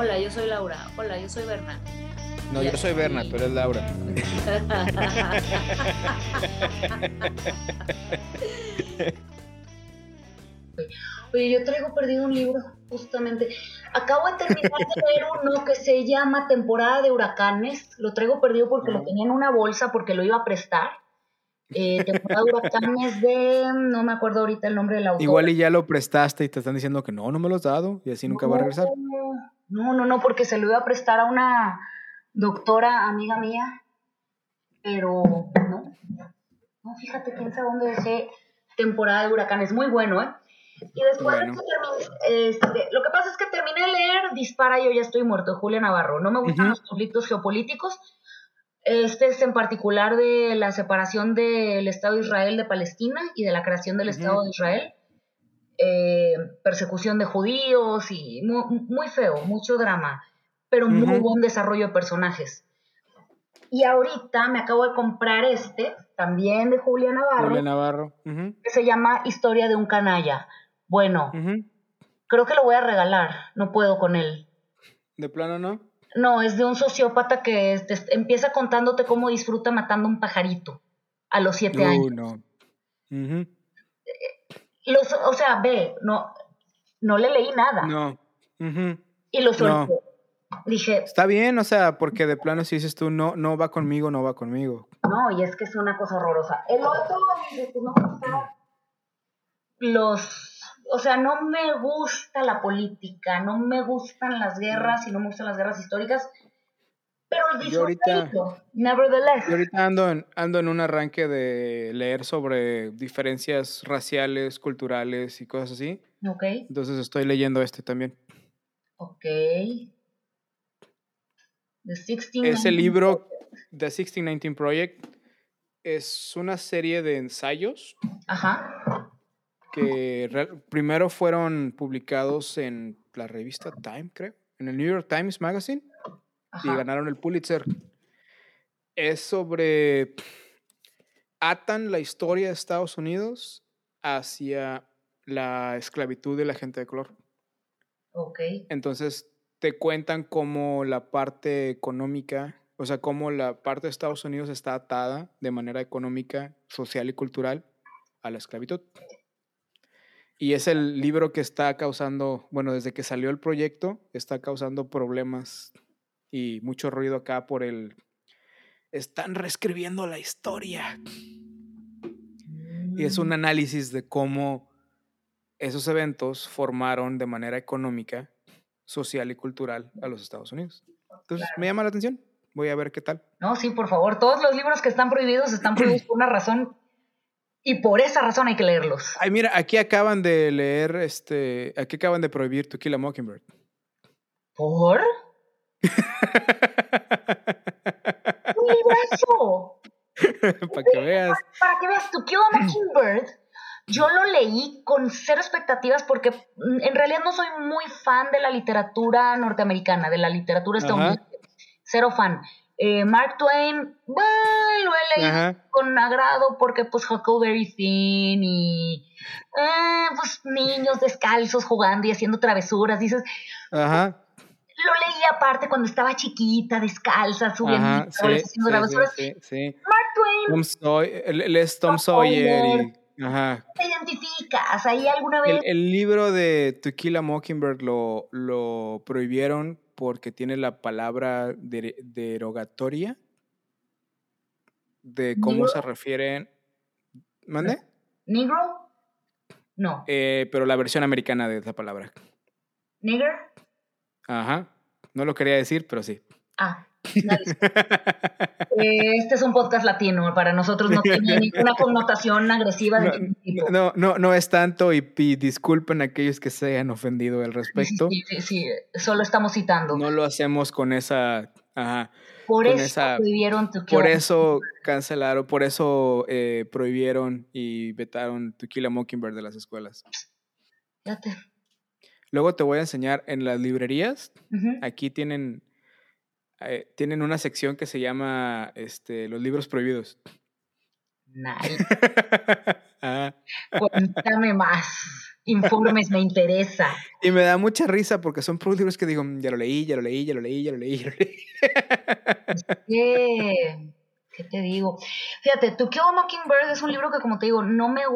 Hola, yo soy Laura. Hola, yo soy Berna. No, yo soy Berna, tú eres Laura. Oye, yo traigo perdido un libro, justamente. Acabo de terminar de leer uno que se llama Temporada de Huracanes. Lo traigo perdido porque lo tenía en una bolsa porque lo iba a prestar. Eh, temporada de Huracanes de. No me acuerdo ahorita el nombre del autor. Igual y ya lo prestaste y te están diciendo que no, no me lo has dado y así nunca va a regresar. No, no, no, porque se lo iba a prestar a una doctora amiga mía. Pero no. No, fíjate, quién sabe dónde dejé temporada de huracanes. Muy bueno, ¿eh? Y después de que terminé, este, lo que pasa es que terminé de leer Dispara, yo ya estoy muerto, de Julia Navarro. No me gustan los conflictos geopolíticos. Este es en particular de la separación del Estado de Israel de Palestina y de la creación del Estado de Israel. Eh, persecución de judíos y muy, feo, mucho drama, pero muy buen desarrollo de personajes. Y ahorita me acabo de comprar este, también de Julia Navarro, Julia Navarro. que se llama Historia de un canalla. Bueno, creo que lo voy a regalar, no puedo con él. ¿De plano no? No, es de un sociópata que empieza contándote cómo disfruta matando un pajarito a los siete años. No. Los, o sea, ve, no, no le leí nada. No. Y lo soltó. Dije. Está bien, o sea, porque de plano si dices tú, no, no va conmigo, no va conmigo. No, y es que es una cosa horrorosa. El otro, no los o sea, no me gusta la política, no me gustan las guerras y no me gustan las guerras históricas, pero el yo ahorita, nevertheless. Yo ahorita ando en, ando en un arranque de leer sobre diferencias raciales, culturales y cosas así. Ok. Entonces estoy leyendo este también. Ok. The 1619 Ese libro, The 1619 Project, es una serie de ensayos. Ajá que primero fueron publicados en la revista Time, creo, en el New York Times Magazine, y ganaron el Pulitzer. Es sobre, atan la historia de Estados Unidos hacia la esclavitud de la gente de color. Ok. Entonces te cuentan cómo la parte económica, o sea, cómo la parte de Estados Unidos está atada de manera económica, social y cultural a la esclavitud. Y es el libro que está causando, bueno, desde que salió el proyecto, está causando problemas y mucho ruido acá por el... Están reescribiendo la historia. Y es un mm. análisis de cómo esos eventos formaron de manera económica, social y cultural a los Estados Unidos. Entonces, me llama la atención. Voy a ver qué tal. No, sí, por favor. Todos los libros que están prohibidos están prohibidos por una razón y por esa razón hay que leerlos. Ay, mira, aquí acaban de leer, este, aquí acaban de prohibir To Kill a Mockingbird. ¿Por? ¡Un librazo! para que veas. Para que veas, To Kill a Mockingbird, yo lo leí con cero expectativas porque mm, en realidad no soy muy fan de la literatura norteamericana, de la literatura estadounidense. Cero fan. Eh, Mark Twain, bueno, lo he leído con agrado porque pues Huckleberry Finn y eh, pues niños descalzos jugando y haciendo travesuras, dices. Ajá. Lo leí aparte cuando estaba chiquita, descalza, subiendo haciendo travesuras. Sí, sí, Mark Twain. Tom Sawyer, Tom Sawyer. ajá. Te identificas ahí alguna vez. El, el libro de To Kill a Mockingbird lo, lo prohibieron porque tiene la palabra derogatoria de cómo se refieren. ¿Mande? ¿Negro? No. Eh, pero la versión americana de esa palabra. ¿Nigger? Ajá. No lo quería decir, pero sí. Ah. Este es un podcast latino, para nosotros no tiene ninguna connotación agresiva de no, tipo. No, no, no es tanto y, disculpen a aquellos que se hayan ofendido al respecto. Sí, sí, sí, solo estamos citando. No lo hacemos con esa... Ajá, por eso prohibieron Por eso cancelaron, por eso eh, prohibieron y vetaron To Kill a Mockingbird de las escuelas. Fíjate. Luego te voy a enseñar en las librerías. Aquí tienen eh, tienen una sección que se llama este, los libros prohibidos. Nice. Ah. Cuéntame más. informes, me interesa. Y me da mucha risa porque son puros libros que digo, "Mm, ya lo leí, ya lo leí, ya lo leí, ya lo leí, ya lo leí. ¿Qué, ¿Qué te digo? Fíjate, To Kill a Mockingbird es un libro que, como te digo, no me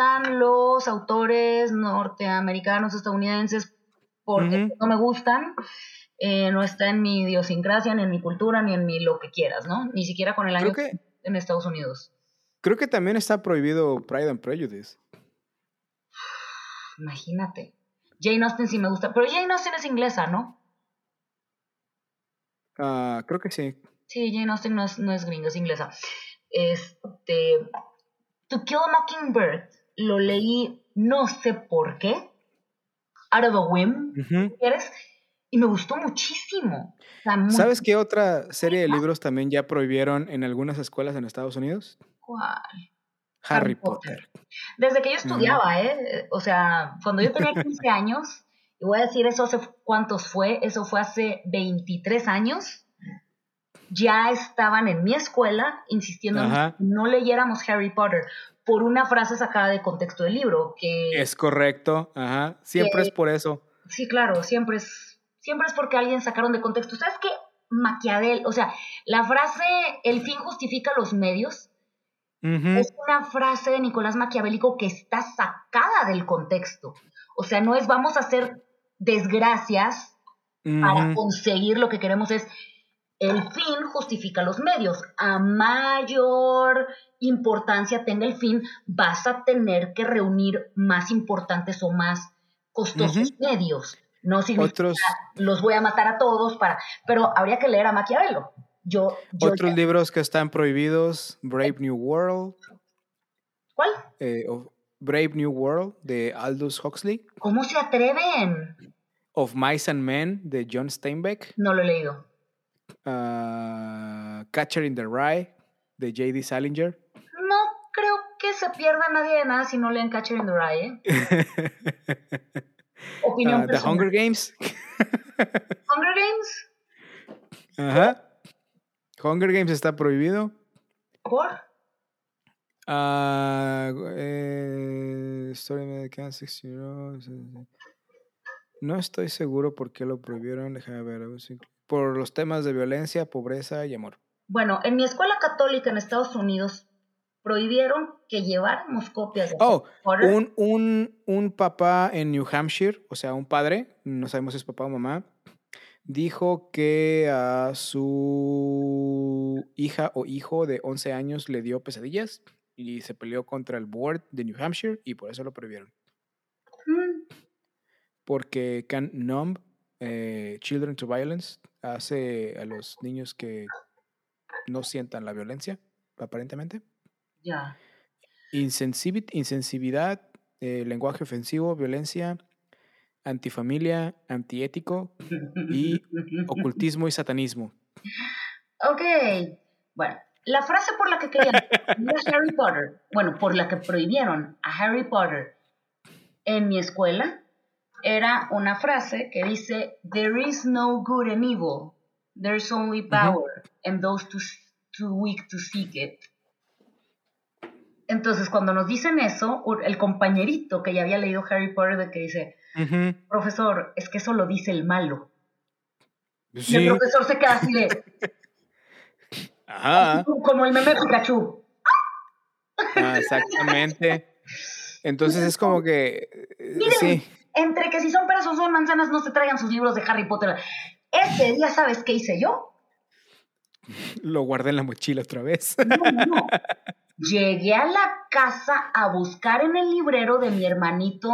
gustan los autores norteamericanos, estadounidenses, porque no me gustan. Eh, no está en mi idiosincrasia, ni en mi cultura, ni en mi lo que quieras, ¿no? Ni siquiera con el año que, en Estados Unidos. creo que también está prohibido Pride and Prejudice. Imagínate. Jane Austen sí me gusta, pero Jane Austen es inglesa, ¿no? Ah, creo que sí. Sí, Jane Austen no es, no es gringa, es inglesa. Este, To Kill a Mockingbird lo leí no sé por qué, out of a whim, Ujú. ¿quieres? Y me gustó muchísimo. O sea, muy- ¿Sabes qué otra serie de libros también ya prohibieron en algunas escuelas en Estados Unidos? ¿Cuál? Harry Potter. Desde que yo estudiaba, ¿eh? O sea, cuando yo tenía 15 años, y voy a decir eso hace cuántos fue, eso fue hace 23 años, ya estaban en mi escuela insistiendo que no leyéramos Harry Potter por una frase sacada de contexto del libro, que Es correcto, ajá. Siempre Que- es por eso. sí, claro, siempre es, siempre es porque alguien sacaron de contexto. ¿Sabes qué? Maquiavel, o sea, la frase el fin justifica los medios es una frase de Nicolás Maquiavélico que está sacada del contexto. O sea, no es vamos a hacer desgracias para conseguir lo que queremos, es el fin justifica los medios. A mayor importancia tenga el fin, vas a tener que reunir más importantes o más costosos medios. No significa Otros, los voy a matar a todos para, pero habría que leer a Maquiavelo. Yo, yo otros libros que están prohibidos, Brave New World, ¿Cuál? eh, Brave New World de Aldous Huxley, ¿Cómo se atreven? Of Mice and Men de John Steinbeck, No lo he leído. Ah, Catcher in the Rye de J.D. Salinger. No creo que se pierda nadie de nada si no leen Catcher in the Rye, ¿eh? Opinión Ah, The. Hunger Games. Hunger Games, Ajá. Hunger Games está prohibido. ¿por? Ah, eh, 60 No estoy seguro por qué lo prohibieron. Déjame ver. Por los temas de violencia, pobreza y amor. Bueno, en mi escuela católica en Estados Unidos prohibieron que lleváramos copias de Oh, un, un, un papá en New Hampshire, o sea, un padre, no sabemos si es papá o mamá, dijo que a su hija o hijo de 11 años le dio pesadillas y se peleó contra el board de New Hampshire y por eso lo prohibieron. Mm, Porque can numb eh, children to violence hace a los niños que no sientan la violencia, aparentemente. ya. Insensibilidad, eh, lenguaje ofensivo, violencia, antifamilia, antiético, Y ocultismo y satanismo. Ok. Bueno, la frase por la que querían a Harry Potter, bueno, por la que prohibieron a Harry Potter en mi escuela, era una frase que dice, There is no good and evil, there's only power, and those too, too weak to seek it. Entonces, cuando nos dicen eso, el compañerito que ya había leído Harry Potter, de que dice, profesor, es que eso lo dice el malo. Y el profesor se queda así de, Ajá. como el meme de Pikachu. Ah, exactamente. Entonces es como que. eh, Miren, Sí. Entre que si son peras o son manzanas, no se traigan sus libros de Harry Potter. Ese día, ¿sabes qué hice yo? Lo guardé en la mochila otra vez. No, no. Llegué a la casa a buscar en el librero de mi hermanito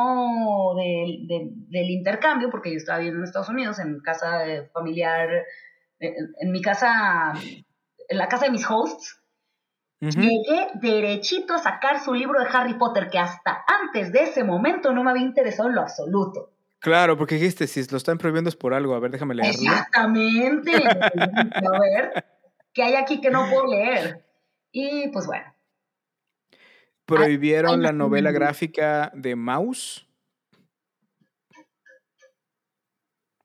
del- de- del intercambio, porque yo estaba viviendo en Estados Unidos, en casa de familiar, en, en mi casa, en la casa de mis hosts. Llegué derechito a sacar su libro de Harry Potter, que hasta antes de ese momento no me había interesado en lo absoluto. Claro, porque dijiste, si lo están prohibiendo es por algo. A ver, déjame leerlo. Exactamente. A ver, ¿qué hay aquí que no puedo leer? Y pues bueno, Prohibieron ay, la no. novela gráfica de Mouse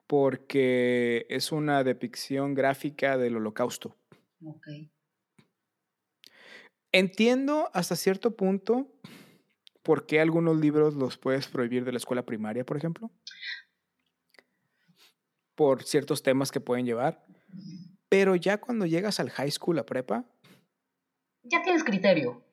porque es una depicción gráfica del holocausto. ok. Entiendo hasta cierto punto por qué algunos libros los puedes prohibir de la escuela primaria, por ejemplo. Por ciertos temas que pueden llevar. Pero ya cuando llegas al high school, a prepa. Ya tienes criterio.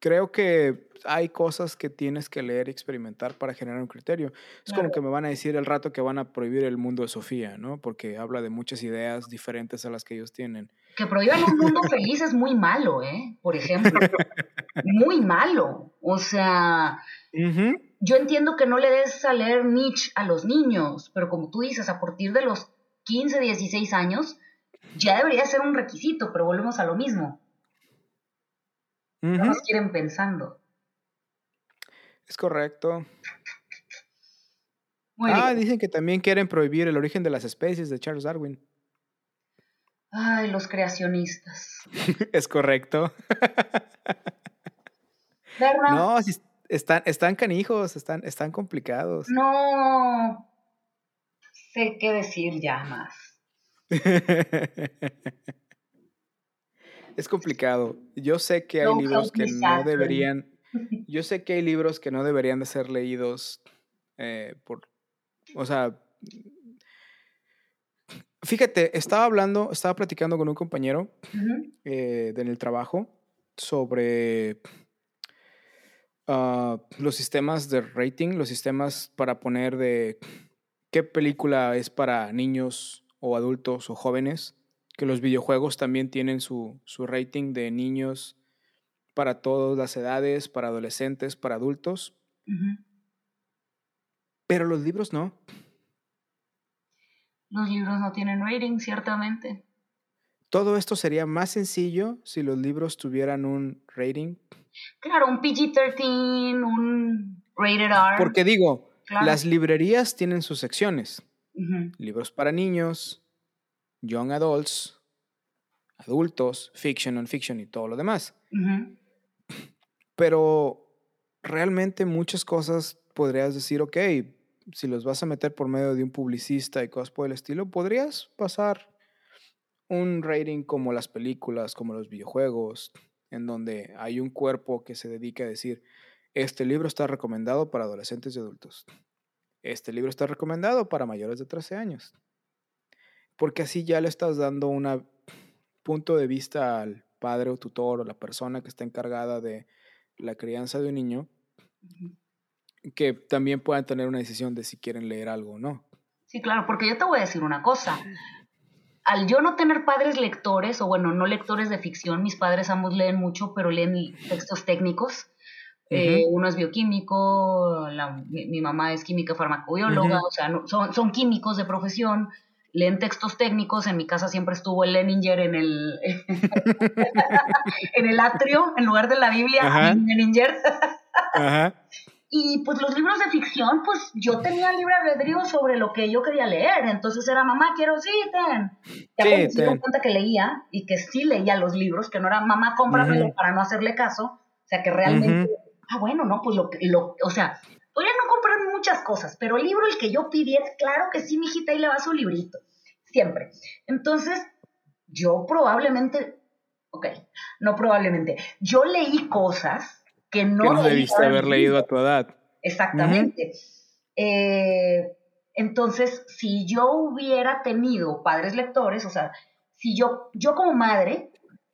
Creo que hay cosas que tienes que leer y experimentar para generar un criterio. Es como que me van a decir el rato que van a prohibir el mundo de Sofía, ¿no? Porque habla de muchas ideas diferentes a las que ellos tienen. Que prohíban un mundo feliz es muy malo, ¿eh? Por ejemplo. muy malo. O sea, yo entiendo que no le des a leer Nietzsche a los niños, pero como tú dices, a partir de los 15, 16 años, ya debería ser un requisito, pero volvemos a lo mismo. No nos quieren pensando. Es correcto. ah, dicen que también quieren prohibir el origen de las especies de Charles Darwin. Ay, los creacionistas. es correcto. ¿Verdad? No, están, están canijos, están, están complicados. No sé qué decir ya más. es complicado. Yo sé que hay libros que no deberían, yo sé que hay libros que no deberían de ser leídos eh, por, o sea, fíjate, estaba hablando, estaba platicando con un compañero eh, en el trabajo sobre ah, los sistemas de rating, los sistemas para poner de qué película es para niños o adultos o jóvenes que los videojuegos también tienen su, rating de niños para todas las edades, para adolescentes, para adultos. Pero los libros no. Los libros no tienen rating, ciertamente. Todo esto sería más sencillo si los libros tuvieran un rating. Claro, un PG-13, un rated R. Porque digo, las librerías tienen sus secciones. Libros para niños, young adults, adultos, fiction, non-fiction y todo lo demás. Pero realmente muchas cosas podrías decir, ok, si los vas a meter por medio de un publicista y cosas por el estilo, podrías pasar un rating como las películas, como los videojuegos, en donde hay un cuerpo que se dedica a decir, este libro está recomendado para adolescentes y adultos. Este libro está recomendado para mayores de 13 años porque así ya le estás dando un punto de vista al padre o tutor o la persona que está encargada de la crianza de un niño, que también puedan tener una decisión de si quieren leer algo o no. Sí, claro, porque yo te voy a decir una cosa. Al yo no tener padres lectores, o bueno, no lectores de ficción, mis padres ambos leen mucho, pero leen textos técnicos. Eh, uno es bioquímico, mi, mamá es química farmacobióloga, o sea, son, son químicos de profesión leen textos técnicos. En mi casa siempre estuvo el Leninger en el, en el atrio, en lugar de la Biblia, Leninger. Y pues los libros de ficción, pues yo tenía libre albedrío sobre lo que yo quería leer. Entonces era, mamá, quiero, sí, ten. Ya sí, me di cuenta que leía y que sí leía los libros, que no era, mamá, cómpramelo para no hacerle caso. O sea, que realmente, ah, bueno, no, pues lo, lo o sea, podría no comprar muchas cosas, pero el libro el que yo pidiera, claro que sí, mijita, y le va su librito siempre. Entonces, yo probablemente, ok, no probablemente, yo leí cosas que no, que no debiste haber leído a tu edad. Exactamente. Eh, entonces, si yo hubiera tenido padres lectores, o sea, si yo, yo como madre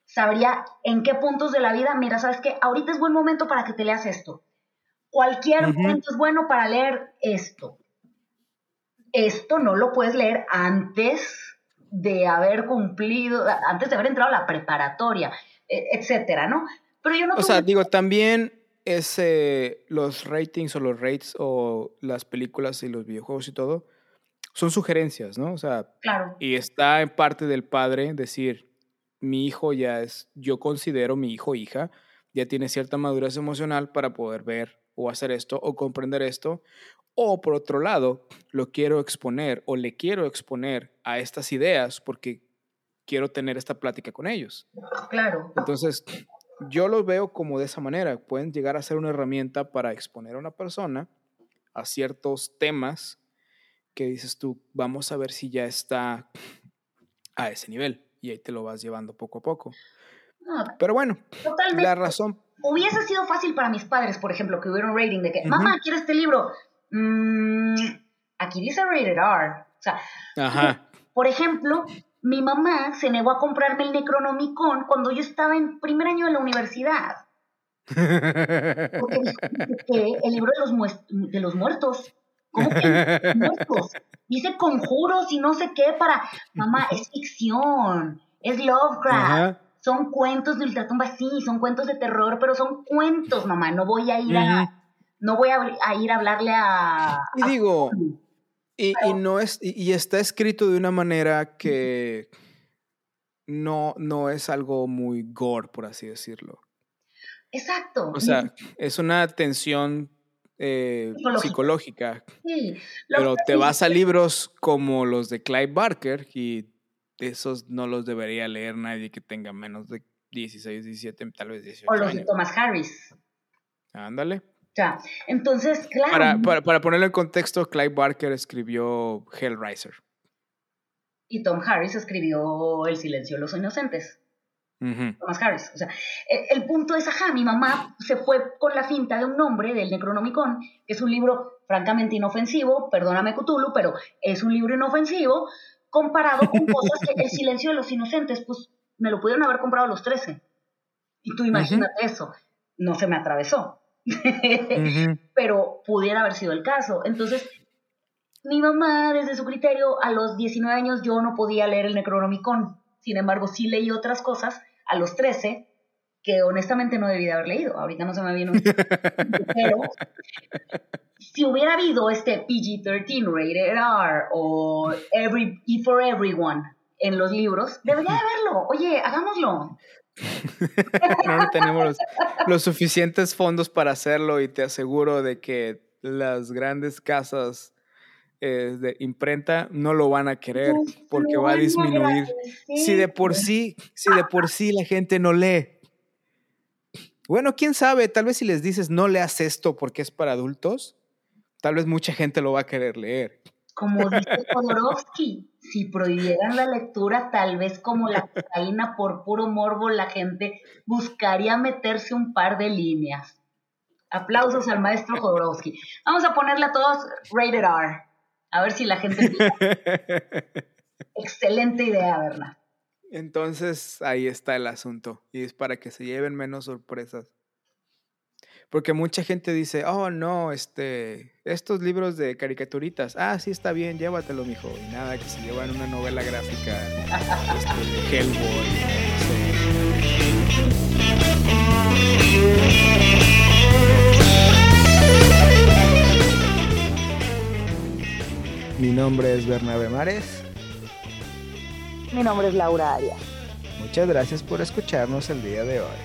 sabría en qué puntos de la vida, mira, sabes que ahorita es buen momento para que te leas esto. Cualquier momento es bueno para leer esto esto no lo puedes leer antes de haber cumplido, antes de haber entrado a la preparatoria, e, etcétera, ¿no? Pero yo no. O sea, digo, también es los ratings o los rates o las películas y los videojuegos y todo son sugerencias, ¿no? O sea, claro. y está en parte del padre decir, mi hijo ya es, yo considero mi hijo hija, ya tiene cierta madurez emocional para poder ver o hacer esto o comprender esto o por otro lado, lo quiero exponer o le quiero exponer a estas ideas porque quiero tener esta plática con ellos. Claro. Entonces, yo lo veo como de esa manera. Pueden llegar a ser una herramienta para exponer a una persona a ciertos temas que dices tú, vamos a ver si ya está a ese nivel. Y ahí te lo vas llevando poco a poco. Pero bueno, la razón, hubiese sido fácil para mis padres, por ejemplo, que hubiera un rating de que, mamá, ¿quiere este libro? Mm, aquí dice rated R. O sea, Ajá. por ejemplo, mi mamá se negó a comprarme el Necronomicon cuando yo estaba en primer año de la universidad. Porque dijo que el libro de los, de los muertos. ¿Cómo que muertos? Dice conjuros y no sé qué para... Mamá, es ficción. Es Lovecraft. Ajá. Son cuentos de ultratumba, sí, son cuentos de terror, pero son cuentos, mamá. No voy a ir a... No voy a, a ir a hablarle a... Y a- digo, y, y no es, y, y está escrito de una manera que no, no es algo muy gore, por así decirlo. Exacto. O sea, es una tensión eh, Psicológica. sí. Pero te vas a libros como los de Clive Barker y esos no los debería leer nadie que tenga menos de 16, 17, tal vez 18 O los de. Thomas Harris. Ándale. O sea, entonces, claro. Para, para, para ponerlo en contexto, Clive Barker escribió Hellraiser. Y Tom Harris escribió El silencio de los inocentes. Ujú. Thomas Harris. O sea, e- el, punto es, ajá, mi mamá se fue con la finta de un nombre del Necronomicon, que es un libro francamente inofensivo, perdóname Cthulhu, pero es un libro inofensivo, comparado con cosas que El silencio de los inocentes, pues me lo pudieron haber comprado a los 13. Y tú imagínate eso, no se me atravesó. Pero pudiera haber sido el caso. Entonces, mi mamá, desde su criterio, a los 19 años yo no podía leer el Necronomicon. Sin embargo, sí leí otras cosas a los 13 que honestamente no debí de haber leído. Ahorita no se me viene un... pero si hubiera habido este PG-13, Rated R o every, E for Everyone en los libros, debería de haberlo. Oye, hagámoslo. No, no tenemos los, los suficientes fondos para hacerlo y te aseguro de que las grandes casas eh, de imprenta no lo van a querer Pues, porque va a disminuir. Si de por sí, si de por sí la gente no lee. Bueno, quién sabe, tal vez si les dices no leas esto porque es para adultos, tal vez mucha gente lo va a querer leer. Como dice Jodorowsky, si prohibieran la lectura, tal vez como la cocaína por puro morbo, la gente buscaría meterse un par de líneas. Aplausos al maestro Jodorowsky. Vamos a ponerle a todos rated R. A ver si la gente... Excelente idea, Berna. Entonces ahí está el asunto y es para que se lleven menos sorpresas. Porque mucha gente dice, oh no, este, estos libros de caricaturitas, ah, sí está bien, llévatelo, mijo. Y nada, que se llevan una novela gráfica este, Hellboy. Mi nombre es Bernabé Mares. Mi nombre es Laura Arias. Muchas gracias por escucharnos el día de hoy.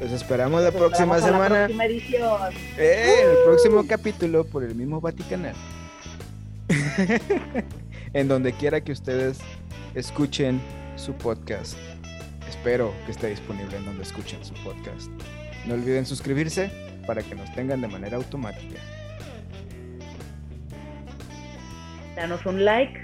Los esperamos la próxima Vamos a la semana próxima edición. eh, el próximo capítulo por el mismo Vaticanal. en donde quiera que ustedes escuchen su podcast. Espero que esté disponible en donde escuchen su podcast. No olviden suscribirse para que nos tengan de manera automática. Danos un like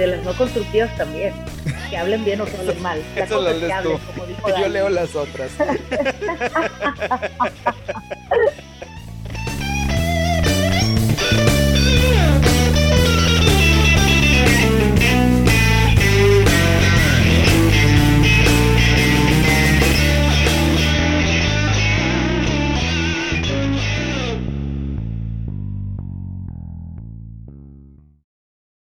De las no constructivas también. Que hablen bien o que hablen mal. La Eso lo hablen, como dijo Yo Dani. leo las otras.